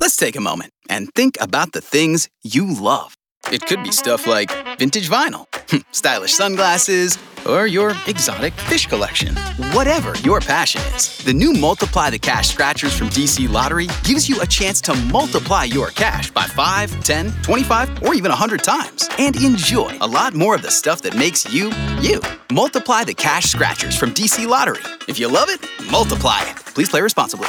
Let's take a moment and think about the things you love. It could be stuff like vintage vinyl, stylish sunglasses, or your exotic fish collection. Whatever your passion is, the new Multiply the Cash scratchers from DC Lottery gives you a chance to multiply your cash by 5, 10, 25, or even 100 times and enjoy a lot more of the stuff that makes you, you. Multiply the Cash scratchers from DC Lottery. If you love it, multiply it. Please play responsibly.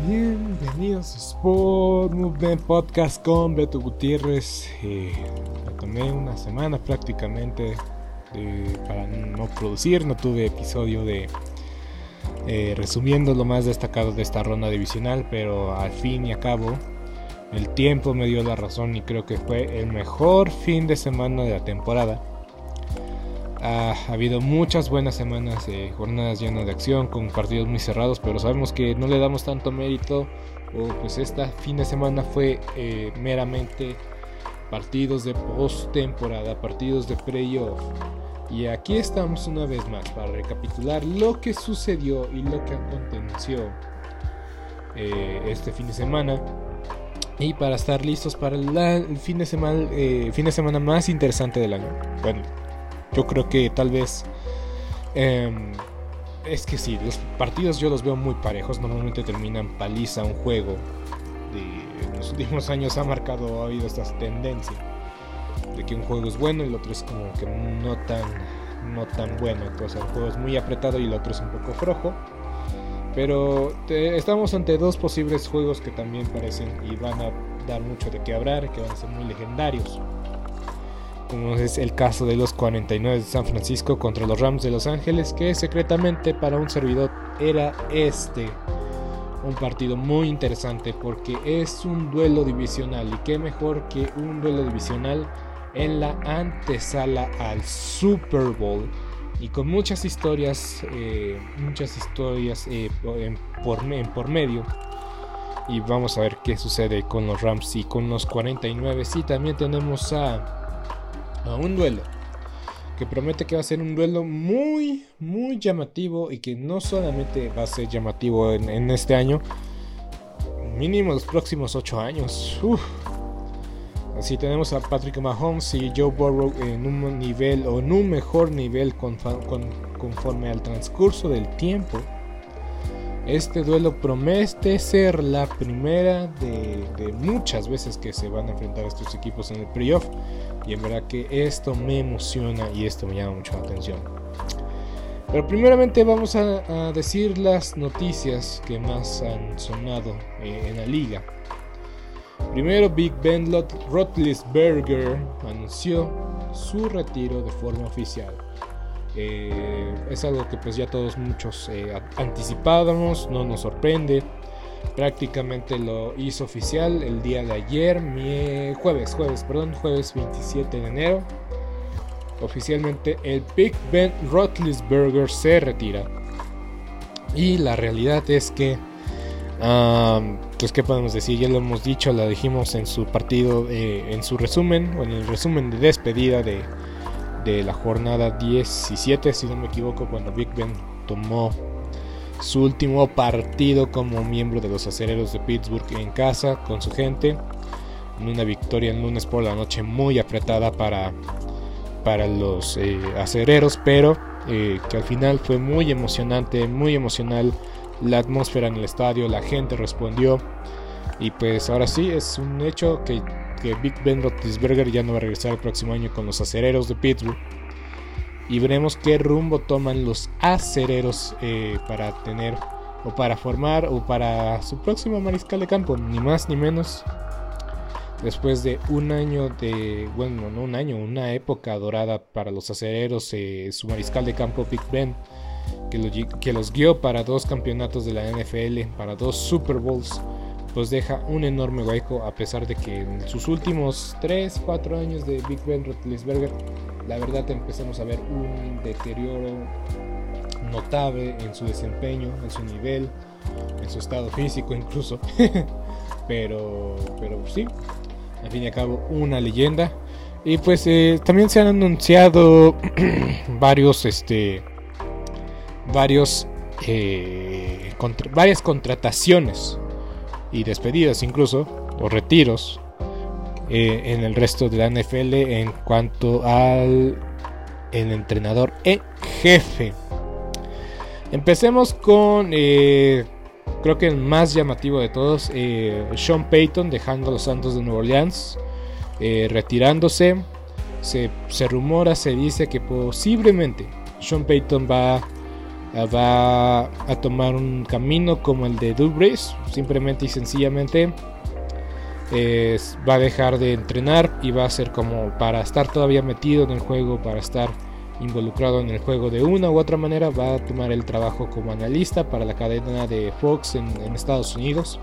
Bienvenidos a Sport Movement Podcast con Beto Gutiérrez. Eh, me tomé una semana prácticamente para no producir, no tuve episodio de eh, resumiendo lo más destacado de esta ronda divisional, pero al fin y a cabo el tiempo me dio la razón y creo que fue el mejor fin de semana de la temporada. Ha habido muchas buenas semanas, jornadas llenas de acción, con partidos muy cerrados, pero sabemos que no le damos tanto mérito. O pues esta fin de semana fue eh, meramente partidos de postemporada, partidos de playoff. Y aquí estamos una vez más para recapitular lo que sucedió y lo que aconteció eh, este fin de semana. Y para estar listos para el fin de semana, eh, fin de semana más interesante del año. Bueno, yo creo que tal vez. em, es que sí, los partidos yo los veo muy parejos. Normalmente terminan paliza un juego. En los últimos años ha marcado, ha habido esta tendencia. De que un juego es bueno y el otro es como que no tan, no tan bueno. Entonces el juego es muy apretado y el otro es un poco flojo. Pero estamos ante dos posibles juegos que también parecen y van a dar mucho de qué hablar, que van a ser muy legendarios es el caso de los 49 de San Francisco contra los Rams de Los Ángeles, que secretamente para un servidor era este un partido muy interesante porque es un duelo divisional y qué mejor que un duelo divisional en la antesala al Super Bowl y con muchas historias, eh, muchas historias eh, en, por, en por medio. Y vamos a ver qué sucede con los Rams y con los 49. Sí, también tenemos a a un duelo que promete que va a ser un duelo muy muy llamativo y que no solamente va a ser llamativo en, este año mínimo los próximos 8 años. Si tenemos a Patrick Mahomes y Joe Burrow en un nivel o en un mejor nivel conforme al transcurso del tiempo, este duelo promete ser la primera de, muchas veces que se van a enfrentar estos equipos en el playoff. Y en verdad que esto me emociona y esto me llama mucho la atención. Pero primeramente vamos a, decir las noticias que más han sonado eh, en la liga. Primero, Big Ben Roethlisberger anunció su retiro de forma oficial. Eh, es algo que pues ya todos muchos eh, anticipábamos, no nos sorprende. Prácticamente lo hizo oficial el día de ayer, jueves, jueves, perdón, jueves 27 de enero. Oficialmente el Big Ben Roethlisberger se retira. Y la realidad es que, pues qué podemos decir, ya lo hemos dicho, lo dijimos en su partido, eh, en su resumen, o en el resumen de despedida de, de la jornada 17, si no me equivoco, cuando Big Ben tomó su último partido como miembro de los acereros de Pittsburgh en casa con su gente. En una victoria el lunes por la noche muy apretada para, para los eh, acereros, pero eh, que al final fue muy emocionante, muy emocional la atmósfera en el estadio, la gente respondió. Y pues ahora sí, es un hecho que, que Big Ben Roethlisberger ya no va a regresar el próximo año con los acereros de Pittsburgh y veremos qué rumbo toman los acereros eh, para tener o para formar o para su próximo mariscal de campo, ni más ni menos. Después de un año de, bueno, no un año, una época dorada para los acereros, eh, su mariscal de campo Big Ben, que, que los guió para dos campeonatos de la NFL, para dos Super Bowls, pues deja un enorme hueco a pesar de que en sus últimos 3, 4 años de Big Ben Roethlisberger la verdad empezamos a ver un deterioro notable en su desempeño, en su nivel, en su estado físico incluso. pero, pero sí, al fin y al cabo una leyenda. Y pues eh, también se han anunciado varios, este, varios, eh, varias contrataciones y despedidas incluso, o retiros eh, en el resto de la NFL en cuanto al entrenador en jefe. Empecemos con eh, creo que el más llamativo de todos, eh, Sean Payton dejando a los Santos de Nueva Orleans, retirándose. Se, se, rumora, se dice que posiblemente Sean Payton va, va a tomar un camino como el de Drew simplemente y sencillamente va a dejar de entrenar y va a ser como para estar todavía metido en el juego, para estar involucrado en el juego de una u otra manera, va a tomar el trabajo como analista para la cadena de Fox en, en Estados Unidos.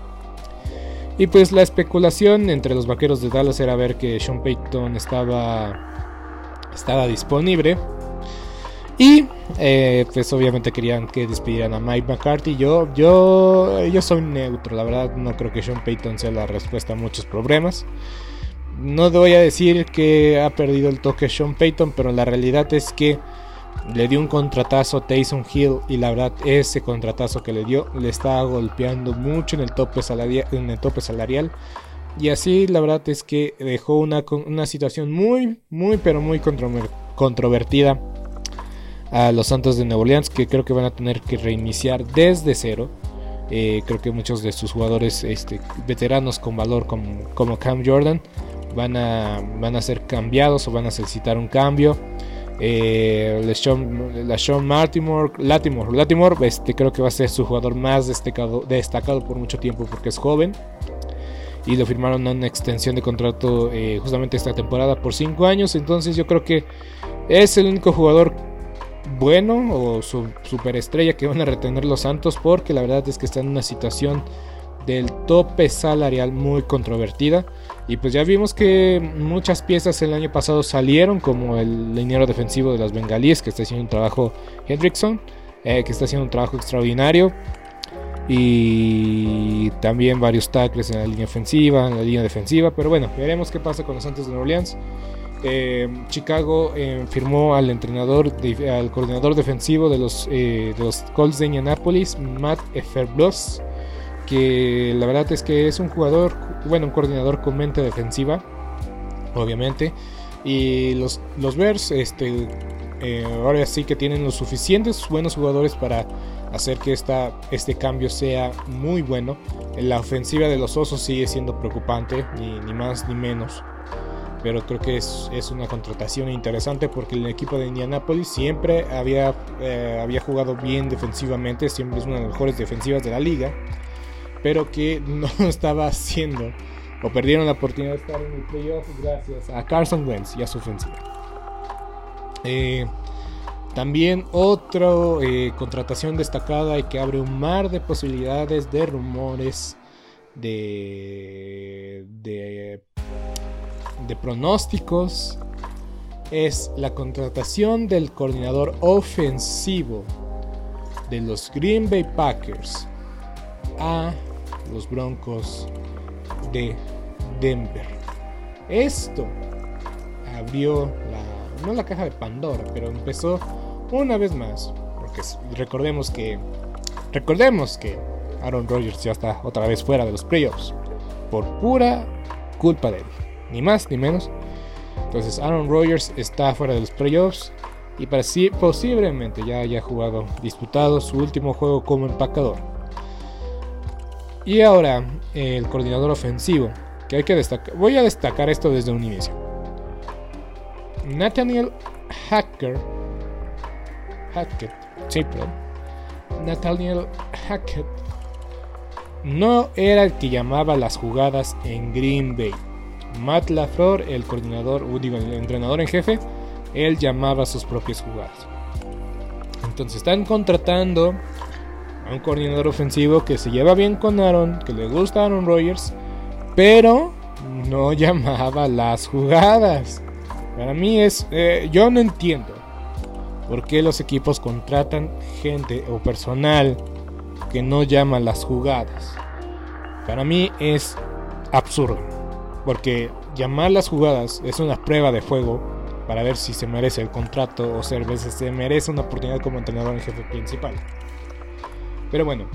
Y pues la especulación entre los vaqueros de Dallas era ver que Sean Payton estaba, estaba disponible y eh, pues obviamente querían que despidieran a Mike McCarthy. Yo, yo, yo soy neutro, la verdad no creo que Sean Payton sea la respuesta a muchos problemas. No voy a decir que ha perdido el toque Sean Payton, pero la realidad es que le dio un contratazo a Taysom Hill y la verdad ese contratazo que le dio le está golpeando mucho en el tope salarial. Y así la verdad es que dejó una, una situación muy, muy, pero muy controvertida a los Santos de Nueva Orleans que creo que van a tener que reiniciar desde cero. Eh, creo que muchos de sus jugadores este, veteranos con valor como, como, Cam Jordan van a, van a ser cambiados o van a necesitar un cambio. Eh, la Sean Latimore, Latimore este, creo que va a ser su jugador más destacado, destacado por mucho tiempo porque es joven. Y lo firmaron a una extensión de contrato eh, justamente esta temporada por 5 años. Entonces yo creo que es el único jugador bueno o su superestrella que van a retener los Santos porque la verdad es que está en una situación del tope salarial muy controvertida. Y pues ya vimos que muchas piezas el año pasado salieron como el liniero defensivo de los bengalíes que está haciendo un trabajo Hendrickson eh, que está haciendo un trabajo extraordinario. Y también varios tackles en la línea ofensiva en la línea defensiva. Pero bueno veremos qué pasa con los Santos de Nueva Orleans eh, Chicago eh, firmó al entrenador, al coordinador defensivo de los, eh, de los Colts de Indianapolis, Matt Eferblos, que la verdad es que es un jugador, bueno, un coordinador con mente defensiva. obviamente. Y los, los Bears, este, eh, ahora sí que tienen los suficientes buenos jugadores para hacer que esta, este cambio sea muy bueno. La ofensiva de los Osos sigue siendo preocupante, ni, más ni menos. Pero creo que es, una contratación interesante porque el equipo de Indianapolis siempre había, eh, había jugado bien defensivamente, siempre es una de las mejores defensivas de la liga, pero que no estaba haciendo o perdieron la oportunidad de estar en el playoff gracias a Carson Wentz y a su ofensiva. Eh, también otra eh, contratación destacada y que abre un mar de posibilidades de rumores, de, de, de pronósticos, es la contratación del coordinador ofensivo de los Green Bay Packers a los Broncos de Denver. Esto abrió la, no la caja de Pandora, pero empezó una vez más, porque recordemos que recordemos que Aaron Rodgers ya está otra vez fuera de los playoffs por pura culpa de él, ni más ni menos. Entonces Aaron Rodgers está fuera de los playoffs y posiblemente ya haya jugado disputado su último juego como empacador. Y ahora el coordinador ofensivo, que hay que destacar, voy a destacar esto desde un inicio. Nathaniel Hacker Hackett, sí, Nathaniel Hackett no era el que llamaba las jugadas en Green Bay. Matt LaFleur, el coordinador, digo, el entrenador en jefe, él llamaba sus propias jugadas. Entonces están contratando a un coordinador ofensivo que se lleva bien con Aaron, que le gusta a Aaron Rodgers, pero no llamaba las jugadas. Para mí es, eh, yo no entiendo por qué los equipos contratan gente o personal que no llama las jugadas. Para mí es absurdo, porque llamar las jugadas es una prueba de fuego para ver si se merece el contrato o si se merece una oportunidad como entrenador en jefe principal. Pero bueno,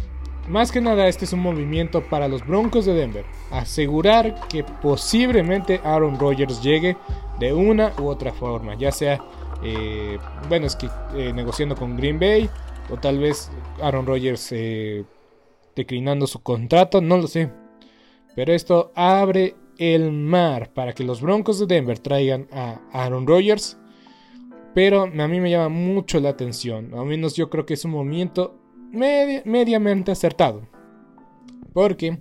más que nada este es un movimiento para los Broncos de Denver, asegurar que posiblemente Aaron Rodgers llegue de una u otra forma, ya sea eh, bueno, es que eh, negociando con Green Bay o tal vez Aaron Rodgers eh, declinando su contrato, no lo sé. Pero esto abre el mar para que los Broncos de Denver traigan a Aaron Rodgers. Pero a mí me llama mucho la atención. Al menos yo creo que es un movimiento mediamente acertado. Porque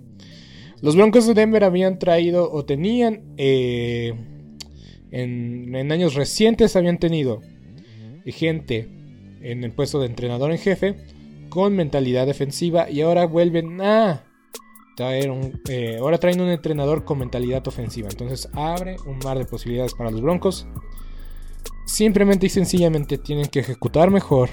los Broncos de Denver habían traído o tenían en, años recientes habían tenido gente en el puesto de entrenador en jefe con mentalidad defensiva y ahora vuelven a eh, ahora traen un entrenador con mentalidad ofensiva. Entonces abre un mar de posibilidades para los Broncos. Simplemente y sencillamente tienen que ejecutar mejor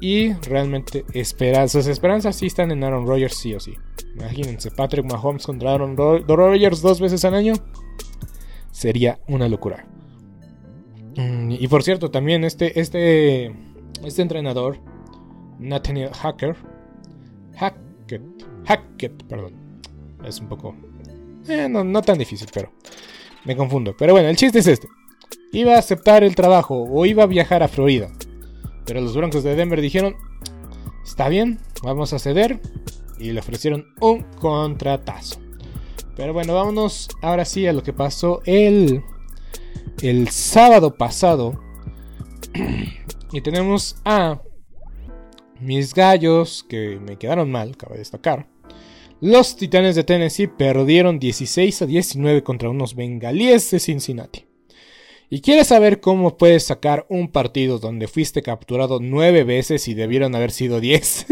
y realmente esperar. Sus esperanzas sí están en Aaron Rodgers sí o sí. Imagínense, Patrick Mahomes contra Aaron Rodgers dos veces al año sería una locura. Mm, y por cierto, también este, este, este entrenador, Nathaniel Hacker, Hackett, perdón, es un poco, eh, no, no tan difícil, pero me confundo. Pero bueno, el chiste es este. Iba a aceptar el trabajo o iba a viajar a Florida. Pero los Broncos de Denver dijeron, está bien, vamos a ceder. Y le ofrecieron un contratazo. Pero bueno, vámonos ahora sí a lo que pasó el, el sábado pasado. y tenemos a mis gallos que me quedaron mal, cabe destacar. Los Titanes de Tennessee perdieron 16 a 19 contra unos bengalíes de Cincinnati. ¿Y quieres saber cómo puedes sacar un partido donde fuiste capturado 9 veces y debieron haber sido 10?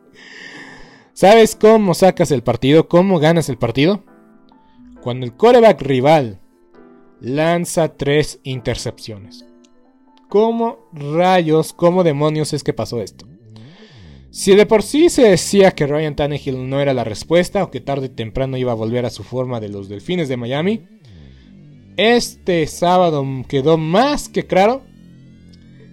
¿Sabes cómo sacas el partido? ¿Cómo ganas el partido? Cuando el coreback rival lanza tres intercepciones. ¿Cómo rayos, cómo demonios es que pasó esto? Si de por sí se decía que Ryan Tannehill no era la respuesta o que tarde o temprano iba a volver a su forma de los Delfines de Miami, este sábado quedó más que claro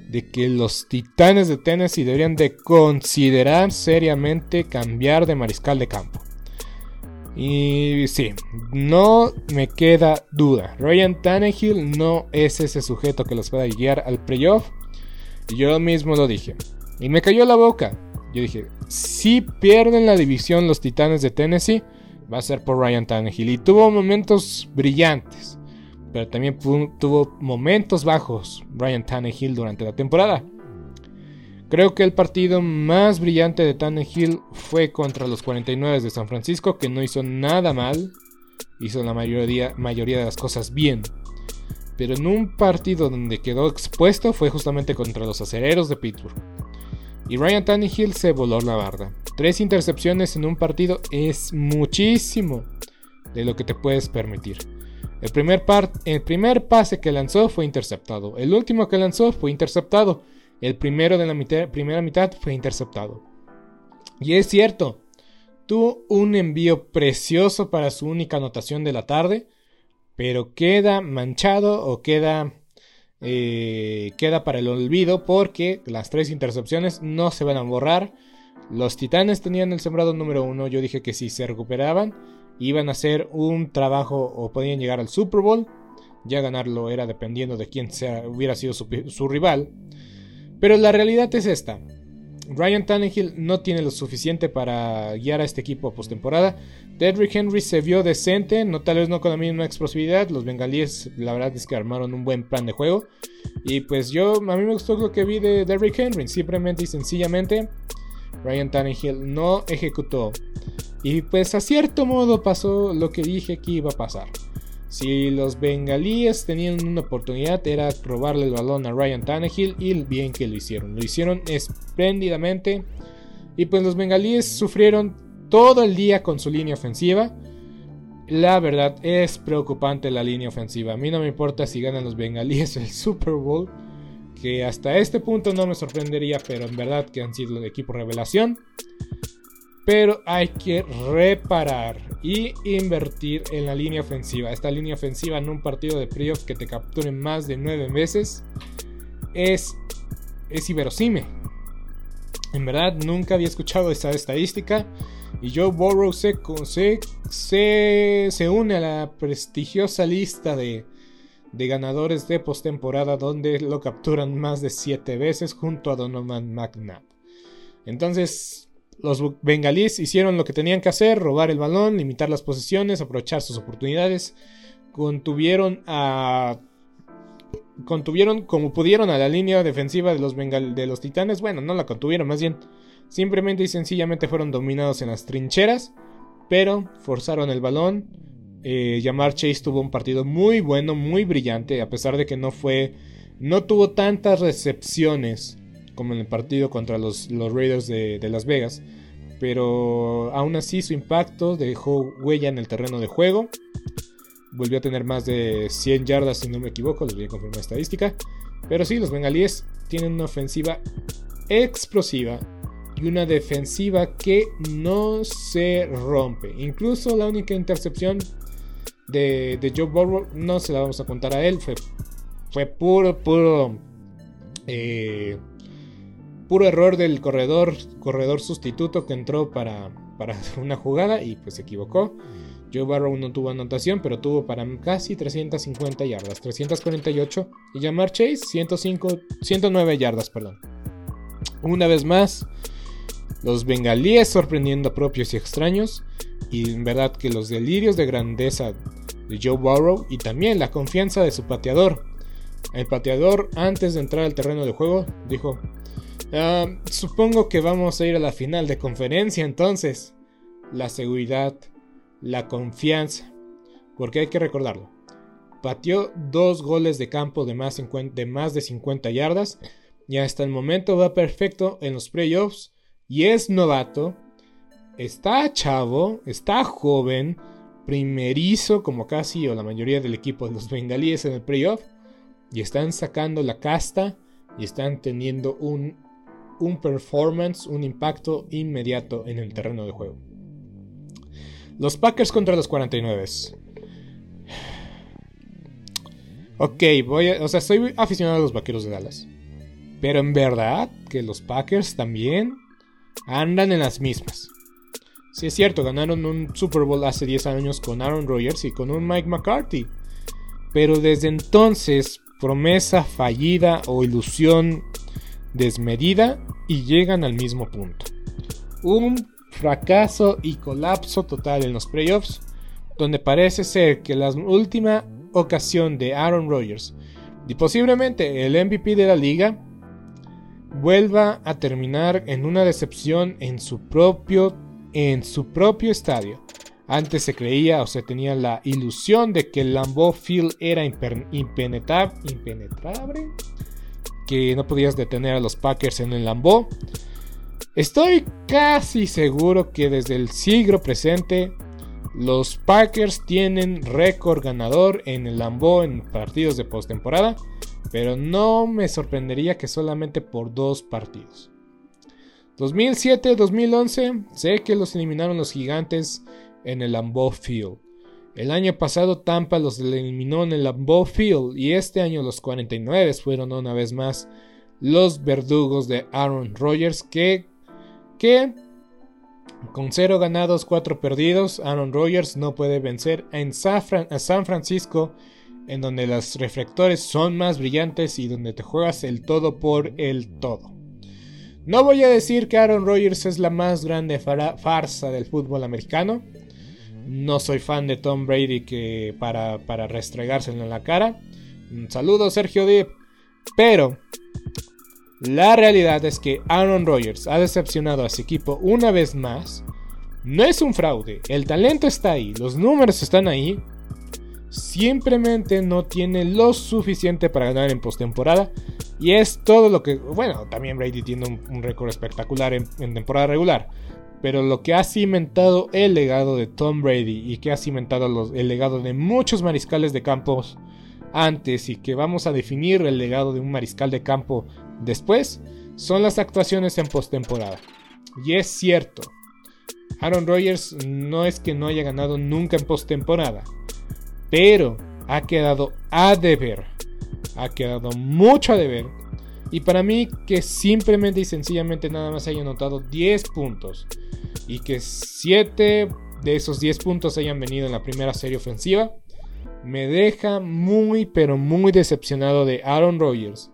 de que los Titanes de Tennessee deberían de considerar seriamente cambiar de mariscal de campo. Y sí, no me queda duda. Ryan Tannehill no es ese sujeto que los pueda guiar al playoff. Yo mismo lo dije. Y me cayó la boca. Yo dije, si pierden la división los Titanes de Tennessee, va a ser por Ryan Tannehill. Y tuvo momentos brillantes. Pero también tuvo momentos bajos Ryan Tannehill durante la temporada. Creo que el partido más brillante de Tannehill fue contra los 49 de San Francisco, que no hizo nada mal, hizo la mayoría, mayoría de las cosas bien. Pero en un partido donde quedó expuesto fue justamente contra los acereros de Pittsburgh. Y Ryan Tannehill se voló la barda. Tres intercepciones en un partido es muchísimo de lo que te puedes permitir. El primer, pase que lanzó fue interceptado. El último que lanzó fue interceptado. El primero de la primera mitad fue interceptado. Y es cierto, tuvo un envío precioso para su única anotación de la tarde, pero queda manchado o queda, eh, queda para el olvido porque las tres intercepciones no se van a borrar. Los Titanes tenían el sembrado número uno. Yo dije que si se recuperaban, iban a hacer un trabajo o podían llegar al Super Bowl. Ya ganarlo era dependiendo de quién sea, hubiera sido su rival. Pero la realidad es esta. Ryan Tannehill no tiene lo suficiente para guiar a este equipo a postemporada. Dedrick Henry se vio decente, no tal vez no con la misma explosividad. Los bengalíes, la verdad es que armaron un buen plan de juego. Y pues yo, a mí me gustó lo que vi de Derrick Henry. Simplemente y sencillamente, Ryan Tannehill no ejecutó. Y pues a cierto modo pasó lo que dije que iba a pasar. Si los bengalíes tenían una oportunidad era robarle el balón a Ryan Tannehill y bien que lo hicieron. Lo hicieron espléndidamente y pues los bengalíes sufrieron todo el día con su línea ofensiva. La verdad es preocupante la línea ofensiva. A mí no me importa si ganan los bengalíes el Super Bowl, que hasta este punto no me sorprendería, pero en verdad que han sido el equipo revelación. Pero hay que reparar y invertir en la línea ofensiva. Esta línea ofensiva en un partido de playoff que te capturen más de 9 veces es, es inverosímil. En verdad, nunca había escuchado esta estadística. Y Joe Burrow se, se, se une a la prestigiosa lista de, de ganadores de postemporada donde lo capturan más de 7 veces junto a Donovan McNabb. Entonces, los bengalíes hicieron lo que tenían que hacer, robar el balón, limitar las posiciones, aprovechar sus oportunidades. Contuvieron a contuvieron como pudieron a la línea defensiva de los, de los Titanes. Bueno, no la contuvieron, más bien simplemente y sencillamente fueron dominados en las trincheras, pero forzaron el balón. Eh, Yamar Chase tuvo un partido muy bueno, muy brillante, a pesar de que no fue, no tuvo tantas recepciones como en el partido contra los, los Raiders de, Las Vegas. Pero aún así su impacto dejó huella en el terreno de juego. Volvió a tener más de 100 yardas si no me equivoco, les voy a confirmar la estadística. Pero sí, los bengalíes tienen una ofensiva explosiva y una defensiva que no se rompe. Incluso la única intercepción de, de Joe Burrow no se la vamos a contar a él. Fue, fue puro, puro eh, puro error del corredor, corredor sustituto que entró para, para una jugada y pues se equivocó. Joe Barrow no tuvo anotación, pero tuvo para casi 350 yardas, 348. Y Jamar Chase, 105, 109 yardas, perdón. Una vez más, los bengalíes sorprendiendo a propios y extraños. Y en verdad que los delirios de grandeza de Joe Burrow y también la confianza de su pateador. El pateador, antes de entrar al terreno de juego, dijo: Ah, supongo que vamos a ir a la final de conferencia entonces. La seguridad, la confianza. Porque hay que recordarlo. Pateó dos goles de campo de más, de más de 50 yardas. Y hasta el momento va perfecto en los playoffs. Y es novato. Está chavo. Está joven. Primerizo como casi o la mayoría del equipo de los bengalíes en el playoff. Y están sacando la casta. Y están teniendo un un performance, un impacto inmediato en el terreno de juego. Los Packers contra los 49. Ok, voy a, o sea, soy aficionado a los Vaqueros de Dallas. Pero en verdad que los Packers también andan en las mismas. Sí, es cierto, ganaron un Super Bowl hace 10 años con Aaron Rodgers y con un Mike McCarthy. Pero desde entonces, promesa fallida o ilusión desmedida y llegan al mismo punto. Un fracaso y colapso total en los playoffs, donde parece ser que la última ocasión de Aaron Rodgers y posiblemente el MVP de la liga vuelva a terminar en una decepción en su propio en su propio estadio. Antes se creía o se tenía la ilusión de que el Lambeau Field era impenetrable, impenetrable, que no podías detener a los Packers en el Lambeau. Estoy casi seguro que desde el siglo presente los Packers tienen récord ganador en el Lambeau en partidos de postemporada, pero no me sorprendería que solamente por dos partidos. 2007-2011, sé que los eliminaron los gigantes en el Lambeau Field. El año pasado Tampa los eliminó en el Lambeau Field y este año los 49 fueron una vez más los verdugos de Aaron Rodgers que, que con 0 ganados, 4 perdidos, Aaron Rodgers no puede vencer en a San Francisco, en donde los reflectores son más brillantes y donde te juegas el todo por el todo. No voy a decir que Aaron Rodgers es la más grande farsa del fútbol americano. No soy fan de Tom Brady que para, para restregárselo en la cara. Un saludo Sergio Deep. Pero la realidad es que Aaron Rodgers ha decepcionado a su equipo una vez más. No es un fraude, el talento está ahí, los números están ahí. Simplemente no tiene lo suficiente para ganar en postemporada. Y es todo lo que. Bueno, también Brady tiene un, récord espectacular en, temporada regular. Pero lo que ha cimentado el legado de Tom Brady y que ha cimentado el legado de muchos mariscales de campos antes y que vamos a definir el legado de un mariscal de campo Después son las actuaciones en postemporada. Y es cierto, Aaron Rodgers no es que no haya ganado nunca en postemporada, pero ha quedado a deber. Ha quedado mucho a deber. Y para mí que simplemente y sencillamente nada más haya anotado 10 puntos y que 7 de esos 10 puntos hayan venido en la primera serie ofensiva, me deja muy pero muy decepcionado de Aaron Rodgers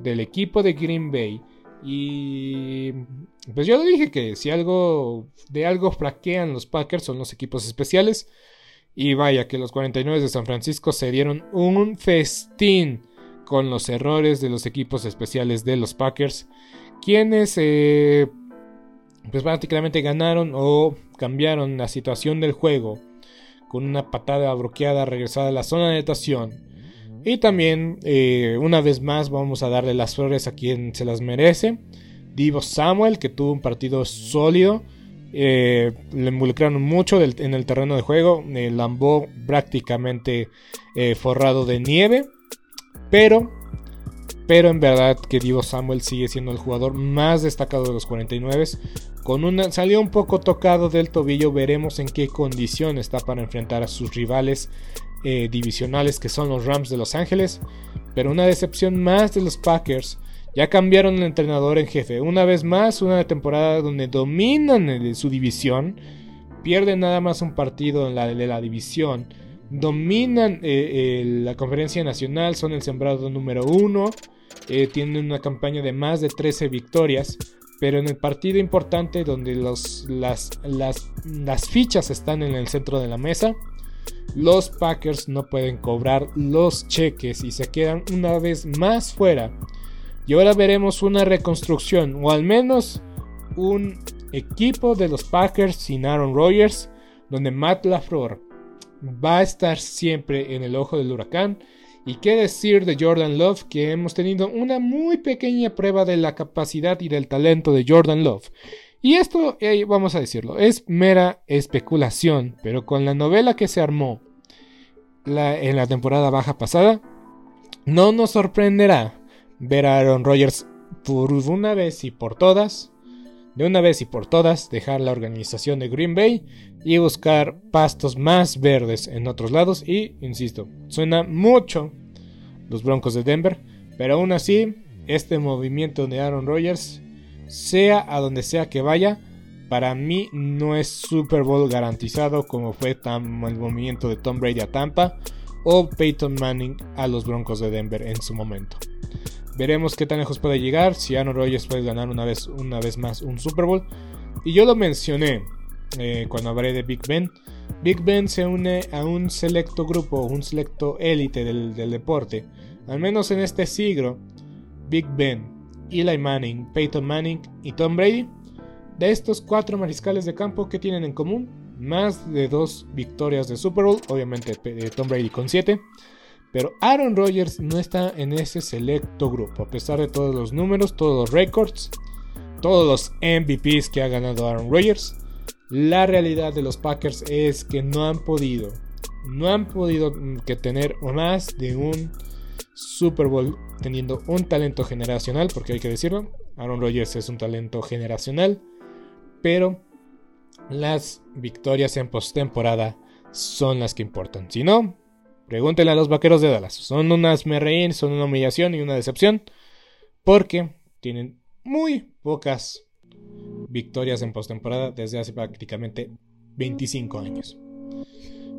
del equipo de Green Bay. Y pues yo dije que si algo de algo flaquean los Packers son los equipos especiales. Y vaya que los 49 de San Francisco se dieron un festín con los errores de los equipos especiales de los Packers. Quienes eh, pues prácticamente ganaron o cambiaron la situación del juego con una patada bloqueada regresada a la zona de natación y también, eh, una vez más, vamos a darle las flores a quien se las merece. Divo Samuel, que tuvo un partido sólido. Eh, le involucraron mucho en el terreno de juego. El Lambo prácticamente eh, forrado de nieve. Pero, pero en verdad que Divo Samuel sigue siendo el jugador más destacado de los 49. Con una, salió un poco tocado del tobillo. Veremos en qué condición está para enfrentar a sus rivales eh, divisionales que son los Rams de Los Ángeles, pero una decepción más de los Packers. Ya cambiaron el entrenador en jefe. Una vez más, una temporada donde dominan su división. Pierden nada más un partido en la de la división. Dominan eh, la conferencia nacional. Son el sembrado número uno. Eh, tienen una campaña de más de 13 victorias. Pero en el partido importante donde las, las fichas están en el centro de la mesa los Packers no pueden cobrar los cheques y se quedan una vez más fuera. Y ahora veremos una reconstrucción, o al menos un equipo de los Packers sin Aaron Rodgers, donde Matt LaFleur va a estar siempre en el ojo del huracán. Y qué decir de Jordan Love, que hemos tenido una muy pequeña prueba de la capacidad y del talento de Jordan Love. Y esto, eh, vamos a decirlo, es mera especulación, pero con la novela que se armó en la temporada baja pasada, no nos sorprenderá ver a Aaron Rodgers por una vez y por todas, de una vez y por todas, dejar la organización de Green Bay y buscar pastos más verdes en otros lados. Y, insisto, suena mucho los Broncos de Denver, pero aún así, este movimiento de Aaron Rodgers sea a donde sea que vaya, para mí no es Super Bowl garantizado como fue el movimiento de Tom Brady a Tampa o Peyton Manning a los Broncos de Denver en su momento. Veremos qué tan lejos puede llegar, si Aaron Rodgers puede ganar una vez, una vez más un Super Bowl. Y yo lo mencioné eh, cuando hablé de Big Ben. Big Ben se une a un selecto grupo, un selecto élite del, del deporte. Al menos en este siglo, Big Ben, Eli Manning, Peyton Manning y Tom Brady. De estos cuatro mariscales de campo, ¿qué tienen en común? Más de dos victorias de Super Bowl, obviamente Tom Brady con siete. Pero Aaron Rodgers no está en ese selecto grupo, a pesar de todos los números, todos los récords, todos los MVPs que ha ganado Aaron Rodgers. La realidad de los Packers es que no han podido, no han podido mm, que tener más de un Super Bowl teniendo un talento generacional, porque hay que decirlo, Aaron Rodgers es un talento generacional, pero las victorias en postemporada son las que importan. Si no, pregúntenle a los vaqueros de Dallas. Son unas me son una humillación y una decepción, porque tienen muy pocas victorias en postemporada desde hace prácticamente 25 años.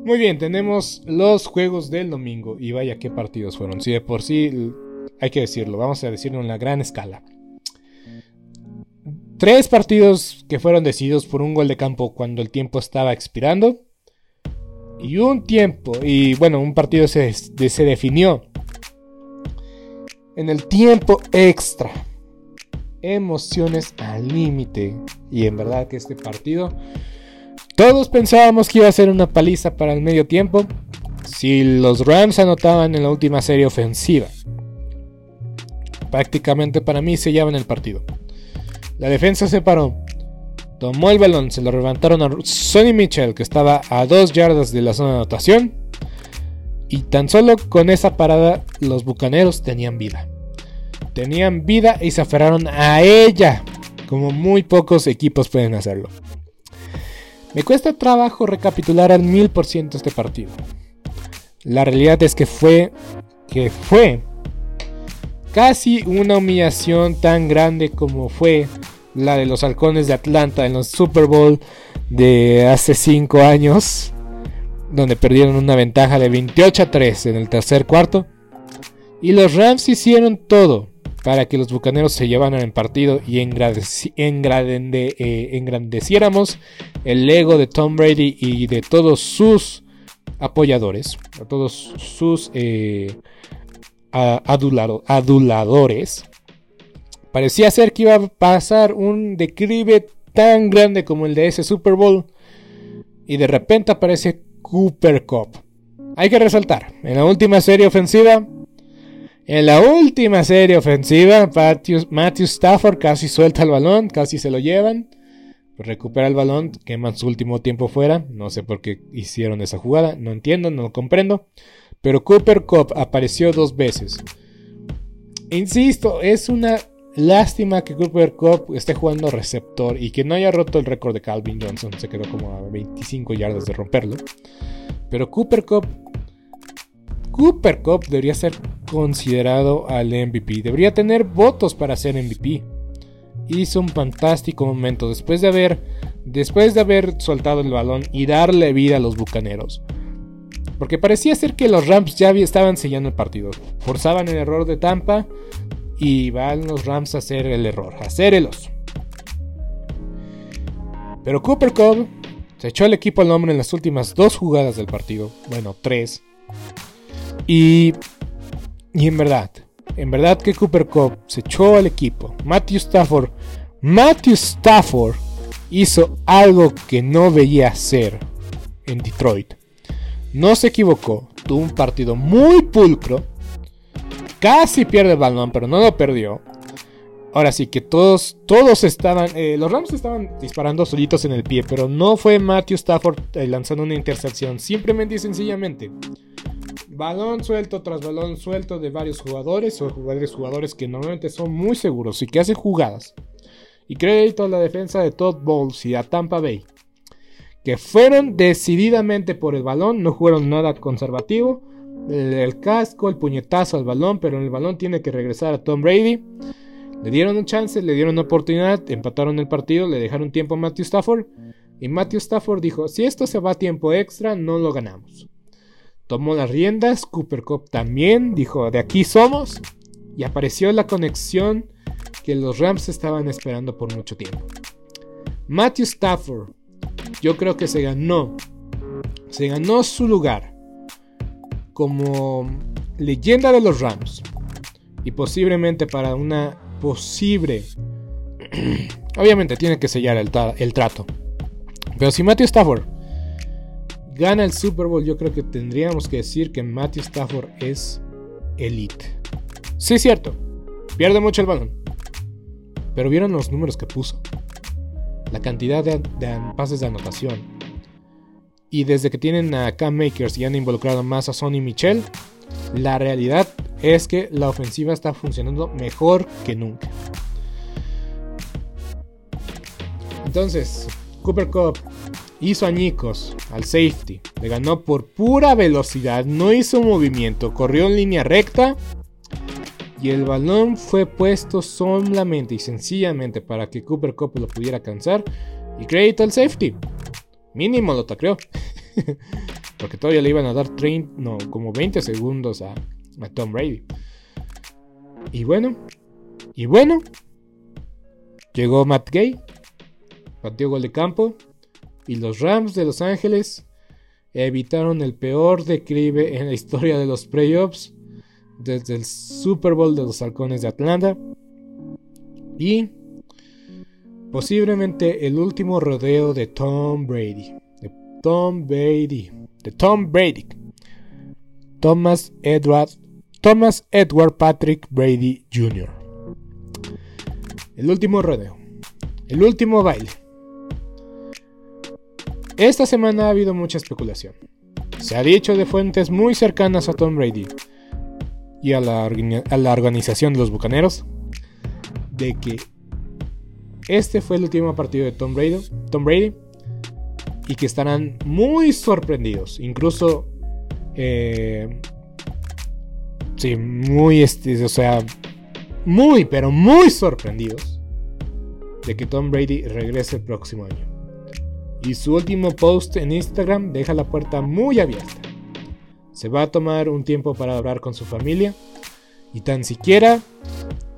Muy bien, tenemos los juegos del domingo y vaya qué partidos fueron. Si de por sí, hay que decirlo, vamos a decirlo en la gran escala. Tres partidos que fueron decididos por un gol de campo cuando el tiempo estaba expirando. Y un tiempo, y bueno, un partido se, se definió en el tiempo extra. Emociones al límite. Y en verdad que este partido todos pensábamos que iba a ser una paliza para el medio tiempo si los Rams anotaban en la última serie ofensiva. Prácticamente para mí se llevan el partido. La defensa se paró, tomó el balón, se lo levantaron a Sonny Mitchell que estaba a dos yardas de la zona de anotación y tan solo con esa parada los bucaneros tenían vida. Tenían vida y se aferraron a ella, como muy pocos equipos pueden hacerlo. Me cuesta trabajo recapitular al mil por ciento este partido. La realidad es que fue, que fue casi una humillación tan grande como fue la de los halcones de Atlanta en los Super Bowl de hace 5 años, donde perdieron una ventaja de 28 a 3 en el tercer cuarto. Y los Rams hicieron todo para que los bucaneros se llevaran el partido y eh, engrandeciéramos el ego de Tom Brady y de todos sus apoyadores, a todos sus eh, aduladores. Parecía ser que iba a pasar un declive tan grande como el de ese Super Bowl. Y de repente aparece Cooper Cup. Hay que resaltar, en la última serie ofensiva, en la última serie ofensiva, Matthew, Stafford casi suelta el balón, casi se lo llevan. Recupera el balón, queman su último tiempo fuera. No sé por qué hicieron esa jugada, no entiendo, no lo comprendo. Pero Cooper Cup apareció dos veces. Insisto, es una lástima que Cooper Cup esté jugando receptor y que no haya roto el récord de Calvin Johnson. Se quedó como a 25 yardas de romperlo. Pero Cooper Cup Cooper Cup debería ser considerado al MVP. Debería tener votos para ser MVP. Hizo un fantástico momento después de haber, después de haber soltado el balón y darle vida a los bucaneros. Porque parecía ser que los Rams ya estaban sellando el partido. Forzaban el error de Tampa y van los Rams a hacer el error, a hacer el oso. Pero Cooper Cup se echó el equipo al nombre en las últimas dos jugadas del partido. Bueno, tres. Y, y en verdad, en verdad que Cooper Cup se echó al equipo. Matthew Stafford, Matthew Stafford hizo algo que no veía hacer en Detroit. No se equivocó, tuvo un partido muy pulcro. Casi pierde el balón, pero no lo perdió. Ahora sí que todos, todos estaban, eh, los Rams estaban disparando solitos en el pie, pero no fue Matthew Stafford eh, lanzando una intercepción, simplemente y sencillamente balón suelto tras balón suelto de varios jugadores o jugadores jugadores que normalmente son muy seguros y que hacen jugadas. Y crédito a la defensa de Todd Bowles y a Tampa Bay, que fueron decididamente por el balón, no jugaron nada conservativo. El, casco, el puñetazo al balón, pero el balón tiene que regresar a Tom Brady. Le dieron un chance, le dieron una oportunidad, empataron el partido, le dejaron tiempo a Matthew Stafford. Y Matthew Stafford dijo, si esto se va a tiempo extra, no lo ganamos. Tomó las riendas, Cooper Cup también dijo, de aquí somos. Y apareció la conexión que los Rams estaban esperando por mucho tiempo. Matthew Stafford, yo creo que se ganó, se ganó su lugar como leyenda de los Rams y posiblemente para una posible, obviamente tiene que sellar el, trato, pero si Matthew Stafford gana el Super Bowl, yo creo que tendríamos que decir que Matthew Stafford es elite. Sí, cierto, pierde mucho el balón, pero vieron los números que puso la cantidad de, pases de anotación. Y desde que tienen a Cam Makers y han involucrado más a Sonny Michel, la realidad es que la ofensiva está funcionando mejor que nunca. Entonces, Cooper Cup hizo añicos al safety, le ganó por pura velocidad, no hizo movimiento, corrió en línea recta y el balón fue puesto solamente y sencillamente para que Cooper Cup lo pudiera alcanzar y crédito al safety. Mínimo lo tacreó. Porque todavía le iban a dar 30, no, como 20 segundos a, Tom Brady. Y bueno, y bueno, llegó Matt Gay, pateó gol de campo y los Rams de Los Ángeles evitaron el peor declive en la historia de los playoffs desde el Super Bowl de los Halcones de Atlanta y posiblemente el último rodeo de Tom Brady. De Tom Brady. De Tom Brady. Thomas Edward, Thomas Edward Patrick Brady Jr. El último rodeo. El último baile. Esta semana ha habido mucha especulación. Se ha dicho de fuentes muy cercanas a Tom Brady y a la, organización de los Bucaneros de que este fue el último partido de Tom Brady, Tom Brady y que estarán muy sorprendidos, incluso eh, sí, muy, este, o sea, muy, pero muy sorprendidos de que Tom Brady regrese el próximo año. Y su último post en Instagram deja la puerta muy abierta se va a tomar un tiempo para hablar con su familia y tan siquiera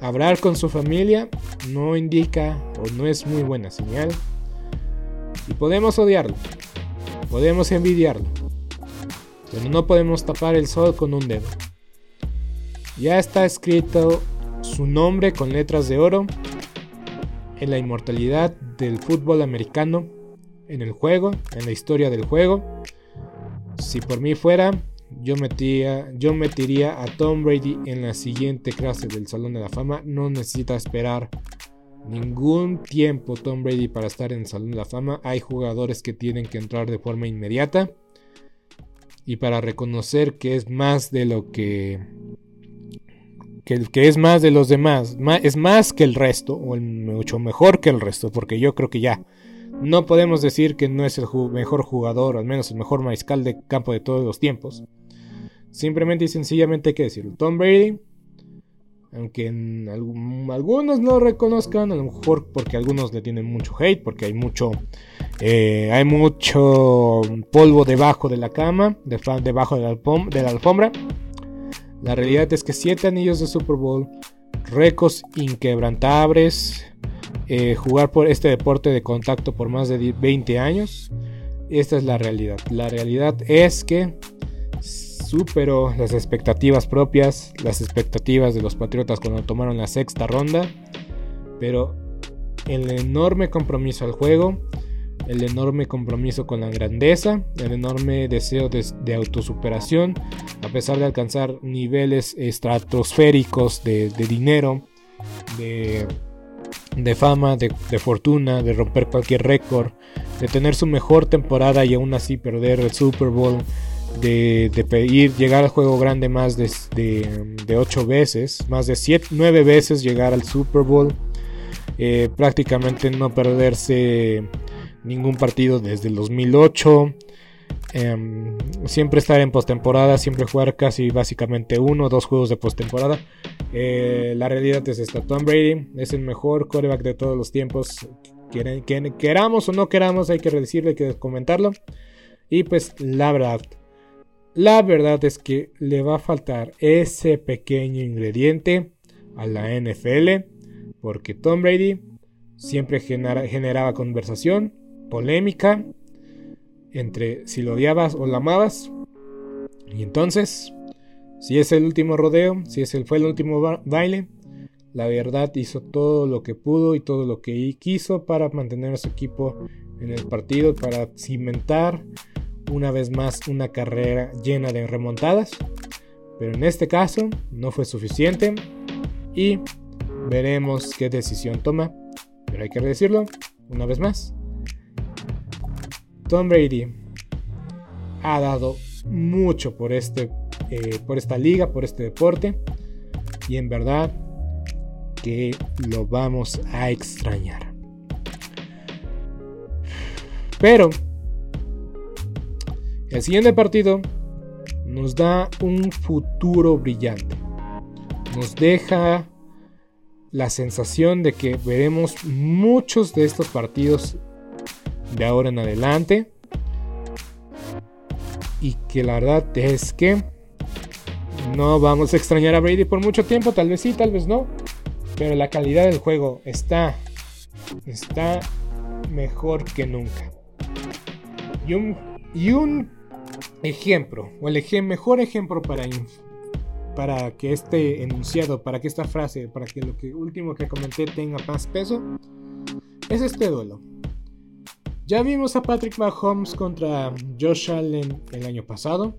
hablar con su familia no indica o no es muy buena señal. Y podemos odiarlo, podemos envidiarlo, pero no podemos tapar el sol con un dedo. Ya está escrito su nombre con letras de oro en la inmortalidad del fútbol americano, en el juego, en la historia del juego. Si por mí fuera, yo, metía, yo metería a Tom Brady en la siguiente clase del Salón de la Fama. No necesita esperar ningún tiempo Tom Brady para estar en el Salón de la Fama. Hay jugadores que tienen que entrar de forma inmediata. Y para reconocer que es más de lo que... Que, que es más de los demás. es más que el resto. O mucho mejor que el resto. Porque yo creo que ya no podemos decir que no es el mejor jugador, al menos el mejor mariscal de campo de todos los tiempos. Simplemente y sencillamente hay que decirlo. Tom Brady, aunque algunos no lo reconozcan, a lo mejor porque algunos le tienen mucho hate, porque hay mucho, eh, hay mucho polvo debajo de la cama, debajo de la, alfombra. La realidad es que 7 anillos de Super Bowl, récords inquebrantables, eh, jugar por este deporte de contacto por más de 20 años. Esta es la realidad. La realidad es que superó las expectativas propias, las expectativas de los Patriotas cuando tomaron la sexta ronda, pero el enorme compromiso al juego, el enorme compromiso con la grandeza, el enorme deseo de, autosuperación, a pesar de alcanzar niveles estratosféricos de, dinero, de, fama, de, de, fortuna, de romper cualquier récord, de tener su mejor temporada y aún así perder el Super Bowl, de, pedir llegar al juego grande más de, de, 8 veces, más de 7, 9 veces llegar al Super Bowl, eh, prácticamente no perderse ningún partido desde el 2008, em, siempre estar en postemporada, siempre jugar casi básicamente uno o dos juegos de postemporada. Eh, la realidad es esta: Tom Brady es el mejor quarterback de todos los tiempos. queramos o no queramos, hay que decirle, hay que comentarlo. Y pues la verdad, la verdad es que le va a faltar ese pequeño ingrediente a la NFL. Porque Tom Brady siempre generaba conversación, polémica, entre si lo odiabas o lo amabas. Y entonces, si es el último rodeo, si es el, fue el último baile, la verdad hizo todo lo que pudo y todo lo que quiso para mantener a su equipo en el partido, para cimentar una vez más una carrera llena de remontadas. Pero en este caso no fue suficiente y veremos qué decisión toma. Pero hay que decirlo una vez más. Tom Brady ha dado mucho por, este, eh, por esta liga, por este deporte. Y en verdad que lo vamos a extrañar. Pero el siguiente partido nos da un futuro brillante. Nos deja la sensación de que veremos muchos de estos partidos de ahora en adelante. Y que la verdad es que no vamos a extrañar a Brady por mucho tiempo, tal vez sí, tal vez no. Pero la calidad del juego está está mejor que nunca. Y un, y un ejemplo, o el mejor ejemplo para, para que este enunciado, para que esta frase, para que lo último que comenté tenga más peso, es este duelo. Ya vimos a Patrick Mahomes contra Josh Allen el año pasado.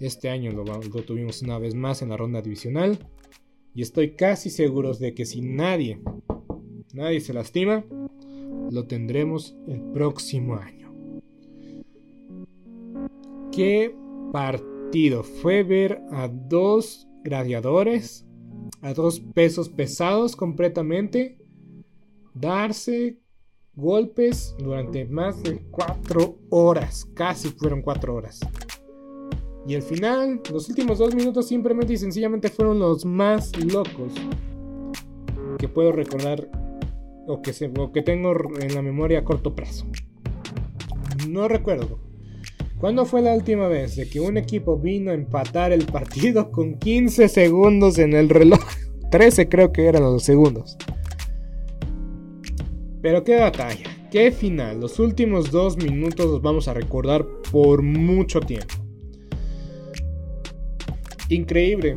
Este año lo, tuvimos una vez más en la ronda divisional. Y estoy casi seguro de que si nadie, nadie se lastima, lo tendremos el próximo año. ¿Qué partido? Fue ver a dos gladiadores, a dos pesos pesados completamente, darse golpes durante más de cuatro horas. Casi fueron cuatro horas. Y al final, los últimos dos minutos simplemente y sencillamente fueron los más locos que puedo recordar o que, tengo en la memoria a corto plazo. No recuerdo. ¿Cuándo fue la última vez que un equipo vino a empatar el partido con 15 segundos en el reloj? 13 creo que eran los segundos. Pero qué batalla, qué final. Los últimos dos minutos los vamos a recordar por mucho tiempo. Increíble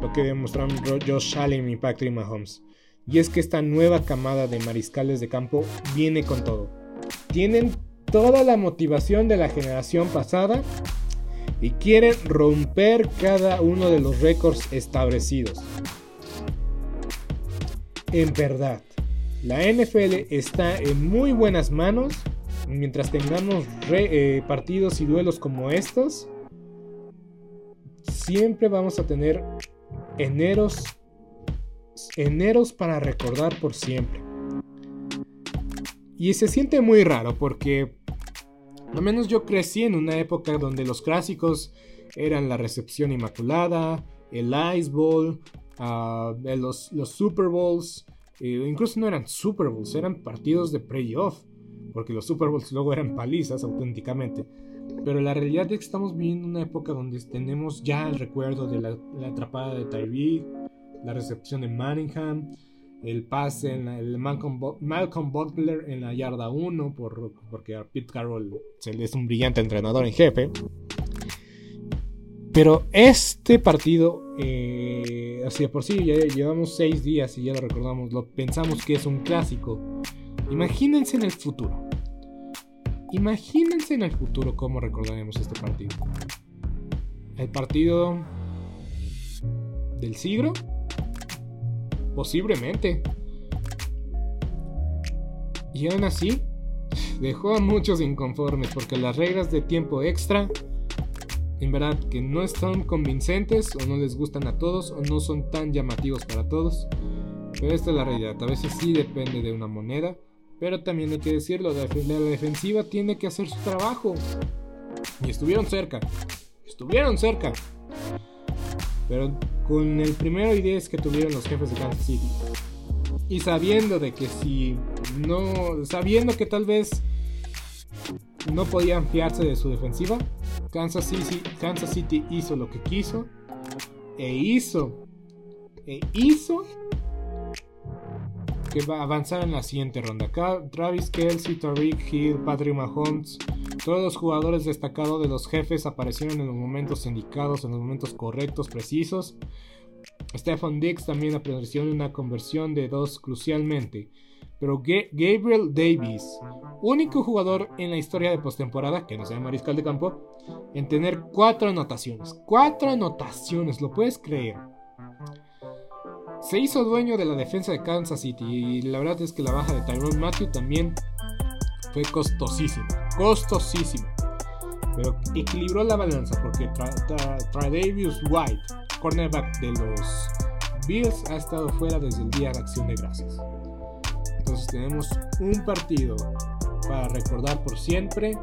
lo que demostraron Josh Allen y Patrick Mahomes. Y es que esta nueva camada de mariscales de campo viene con todo. Tienen toda la motivación de la generación pasada y quieren romper cada uno de los récords establecidos. En verdad, la NFL está en muy buenas manos mientras tengamos eh, partidos y duelos como estos siempre vamos a tener eneros, eneros para recordar por siempre. Y se siente muy raro porque al menos yo crecí en una época donde los clásicos eran la recepción inmaculada, el Ice Bowl, ah, los, Super Bowls, eh, incluso no eran Super Bowls, eran partidos de playoff, porque los Super Bowls luego eran palizas auténticamente. Pero la realidad es que estamos viviendo una época donde tenemos ya el recuerdo de la, atrapada de Tyreek, la recepción de Manningham, el pase en el Malcolm, Malcolm, Butler en la yarda 1, por, porque Pete Carroll es un brillante entrenador en jefe. Pero este partido, eh, así de por sí, ya llevamos 6 días y ya lo recordamos, lo pensamos que es un clásico. Imagínense en el futuro. Imagínense en el futuro cómo recordaremos este partido. El partido del siglo. Posiblemente. Y aún así, dejó a muchos inconformes porque las reglas de tiempo extra, en verdad que no están convincentes o no les gustan a todos o no son tan llamativos para todos. Pero esta es la realidad, a veces sí depende de una moneda pero también hay que decirlo, la, defensiva tiene que hacer su trabajo. Y estuvieron cerca. Estuvieron cerca. Pero con el primero y 10 que tuvieron los jefes de Kansas City. Y sabiendo de que si no. Sabiendo que tal vez no podían fiarse de su defensiva. Kansas City, Kansas City hizo lo que quiso. E hizo. E hizo que va a avanzar en la siguiente ronda. Travis Kelsey, Tariq Hill, Patrick Mahomes, todos los jugadores destacados de los jefes aparecieron en los momentos indicados, en los momentos correctos, precisos. Stephen Dix también apareció en una conversión de dos crucialmente. Pero Gabriel Davis, único jugador en la historia de postemporada, que no sea mariscal de campo, en tener cuatro anotaciones. Cuatro anotaciones, ¿lo puedes creer? Se hizo dueño de la defensa de Kansas City y la verdad es que la baja de Tyrone Matthew también fue costosísima, costosísima. Pero equilibró la balanza porque Tradavius White, cornerback de los Bills, ha estado fuera desde el día de acción de gracias. Entonces tenemos un partido para recordar por siempre.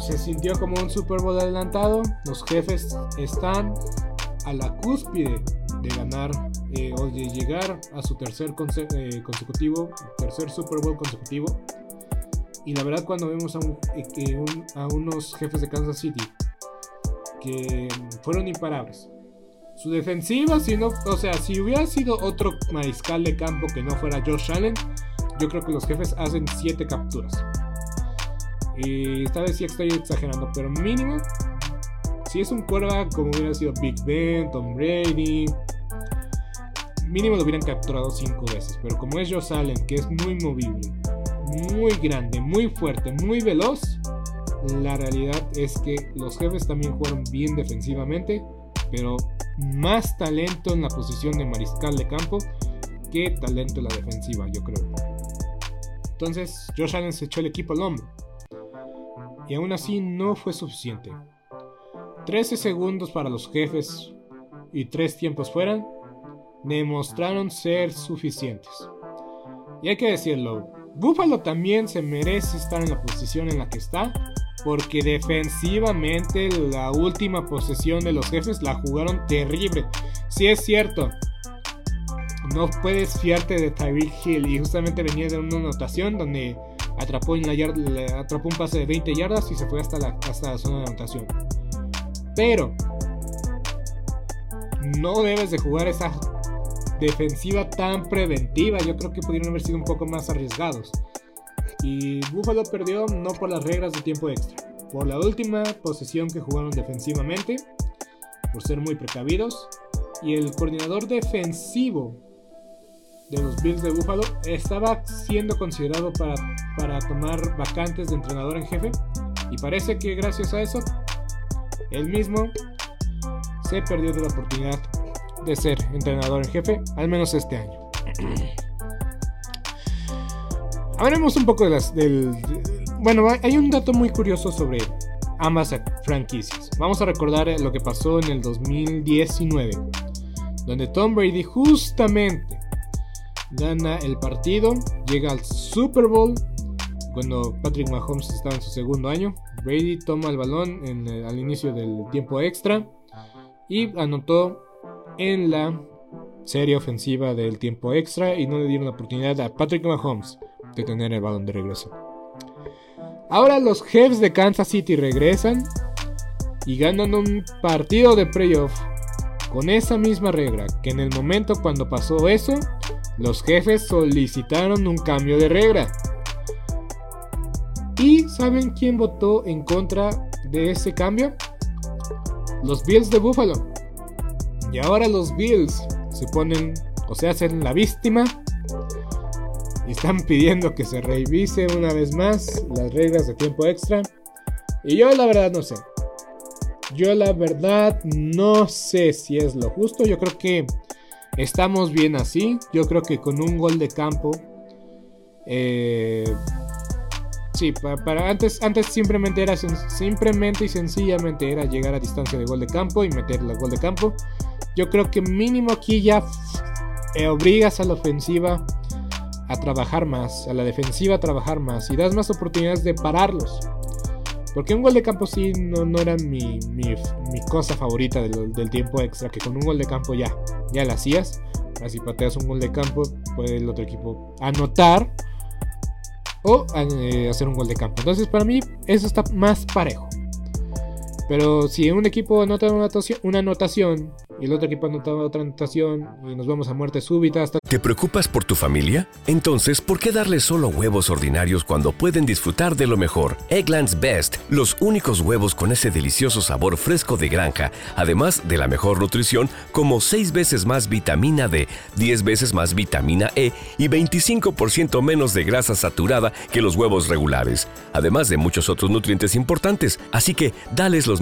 Se sintió como un Super Bowl adelantado. Los jefes están a la cúspide de ganar eh, o de llegar a su tercer eh, consecutivo, tercer Super Bowl consecutivo. Y la verdad cuando vemos a, eh, a unos jefes de Kansas City que fueron imparables. Su defensiva, si no, o sea, si hubiera sido otro mariscal de campo que no fuera Josh Allen, yo creo que los jefes hacen 7 capturas. Y esta vez sí estoy exagerando, pero mínimo si es un quarterback como hubiera sido Big Ben, Tom Brady, mínimo lo hubieran capturado cinco veces. Pero como es Josh Allen, que es muy movible, muy grande, muy fuerte, muy veloz, la realidad es que los jefes también jugaron bien defensivamente, pero más talento en la posición de mariscal de campo que talento en la defensiva, yo creo. Entonces, Josh Allen se echó el equipo al hombro. Y aún así no fue suficiente. 13 segundos para los jefes y 3 tiempos fuera demostraron ser suficientes. Y hay que decirlo, Buffalo también se merece estar en la posición en la que está, porque defensivamente la última posesión de los jefes la jugaron terrible. Si es cierto, no puedes fiarte de Tyreek Hill y justamente venía de una anotación donde atrapó, en la atrapó un pase de 20 yardas y se fue hasta la, hasta la zona de anotación. Pero no debes de jugar esa defensiva tan preventiva. Yo creo que pudieron haber sido un poco más arriesgados. Y Buffalo perdió no por las reglas de tiempo extra, por la última posesión que jugaron defensivamente, por ser muy precavidos. Y el coordinador defensivo de los Bills de Buffalo estaba siendo considerado para, para tomar vacantes de entrenador en jefe. Y parece que gracias a eso él mismo se perdió de la oportunidad de ser entrenador en jefe, al menos este año. Hablemos un poco de las del bueno, hay un dato muy curioso sobre ambas franquicias. Vamos a recordar lo que pasó en el 2019, donde Tom Brady justamente gana el partido, llega al Super Bowl cuando Patrick Mahomes estaba en su segundo año. Brady toma el balón al inicio del tiempo extra y anotó en la serie ofensiva del tiempo extra y no le dieron la oportunidad a Patrick Mahomes de tener el balón de regreso. Ahora los jefes de Kansas City regresan y ganan un partido de playoff con esa misma regla, que en el momento cuando pasó eso, los jefes solicitaron un cambio de regla. ¿Y saben quién votó en contra de ese cambio? Los Bills de Buffalo. Y ahora los Bills se ponen o se hacen la víctima y están pidiendo que se revise una vez más las reglas de tiempo extra. Y yo la verdad no sé. Yo la verdad no sé si es lo justo. Yo creo que estamos bien así. Yo creo que con un gol de campo. Eh, sí, para, antes, antes simplemente era simplemente y sencillamente era llegar a distancia de gol de campo y meter el gol de campo. Yo creo que mínimo aquí ya eh, obligas a la ofensiva a trabajar más, a la defensiva a trabajar más y das más oportunidades de pararlos. Porque un gol de campo sí no, no era mi, mi, cosa favorita del, tiempo extra, que con un gol de campo ya, ya la hacías. Así pateas un gol de campo, puede el otro equipo anotar o eh, hacer un gol de campo. Entonces para mí eso está más parejo. Pero si un equipo anota una anotación, una anotación y el otro equipo anota otra anotación y nos vamos a muerte súbita hasta... ¿Te preocupas por tu familia? Entonces, ¿por qué darles solo huevos ordinarios cuando pueden disfrutar de lo mejor? Egglands Best, los únicos huevos con ese delicioso sabor fresco de granja, además de la mejor nutrición como 6 veces más vitamina D, 10 veces más vitamina E y 25% menos de grasa saturada que los huevos regulares, además de muchos otros nutrientes importantes. Así que, dales los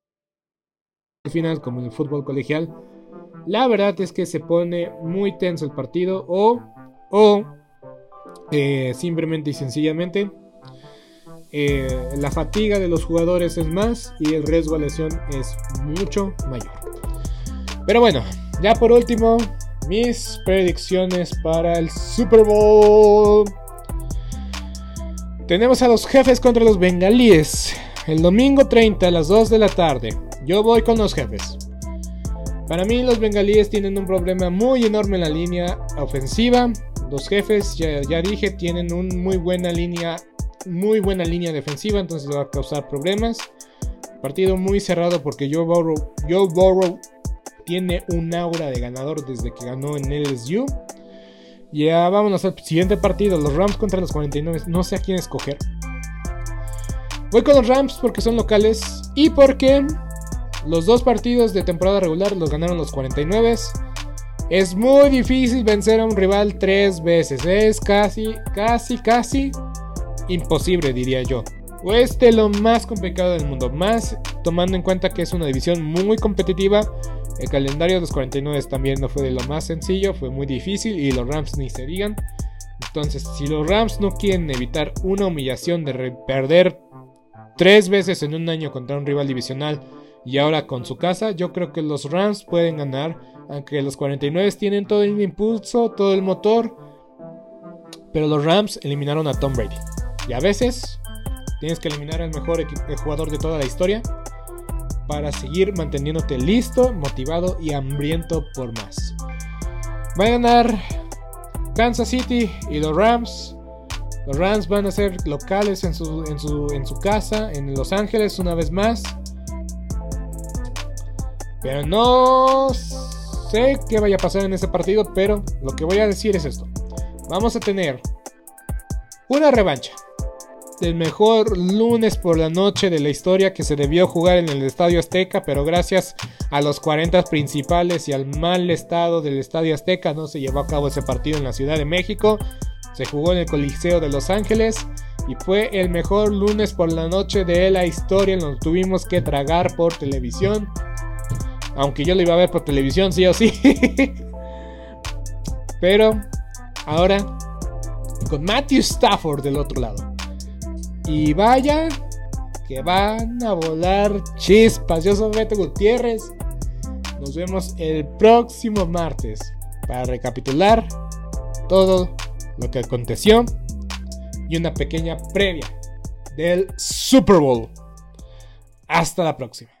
final como en el fútbol colegial. La verdad es que se pone muy tenso el partido o, o eh, simplemente y sencillamente eh, la fatiga de los jugadores es más y el riesgo a lesión es mucho mayor. Pero bueno, ya por último, mis predicciones para el Super Bowl. Tenemos a los jefes contra los bengalíes. El domingo 30 a las 2 de la tarde. Yo voy con los jefes. Para mí los bengalíes tienen un problema muy enorme en la línea ofensiva. Los jefes, ya, dije, tienen una muy buena línea, muy buena línea defensiva, entonces va a causar problemas. Partido muy cerrado porque Joe Burrow, Joe Burrow tiene un aura de ganador desde que ganó en LSU. Ya vámonos al siguiente partido, los Rams contra los 49. No sé a quién escoger. Voy con los Rams porque son locales y porque los dos partidos de temporada regular los ganaron los 49. Es muy difícil vencer a un rival tres veces. Es casi, casi, casi imposible, diría yo. O es de lo más complicado del mundo. Más tomando en cuenta que es una división muy competitiva. El calendario de los 49 también no fue de lo más sencillo. Fue muy difícil. Y los Rams ni se digan. Entonces, si los Rams no quieren evitar una humillación de perder tres veces en un año contra un rival divisional y ahora con su casa, yo creo que los Rams pueden ganar. Aunque los 49 tienen todo el impulso, todo el motor. Pero los Rams eliminaron a Tom Brady. Y a veces tienes que eliminar al mejor jugador de toda la historia. Para seguir manteniéndote listo, motivado y hambriento por más. Va a ganar Kansas City y los Rams. Los Rams van a ser locales en su casa, en Los Ángeles una vez más. Pero no sé qué vaya a pasar en ese partido, pero lo que voy a decir es esto. Vamos a tener una revancha del mejor lunes por la noche de la historia que se debió jugar en el Estadio Azteca, pero gracias a los 40 principales y al mal estado del Estadio Azteca no se llevó a cabo ese partido en la Ciudad de México. Se jugó en el Coliseo de Los Ángeles y fue el mejor lunes por la noche de la historia. Nos tuvimos que tragar por televisión. Aunque yo lo iba a ver por televisión, sí o sí. Pero ahora con Matthew Stafford del otro lado. Y vaya que van a volar chispas. Yo soy Beto Gutiérrez. Nos vemos el próximo martes para recapitular todo lo que aconteció y una pequeña previa del Super Bowl. Hasta la próxima.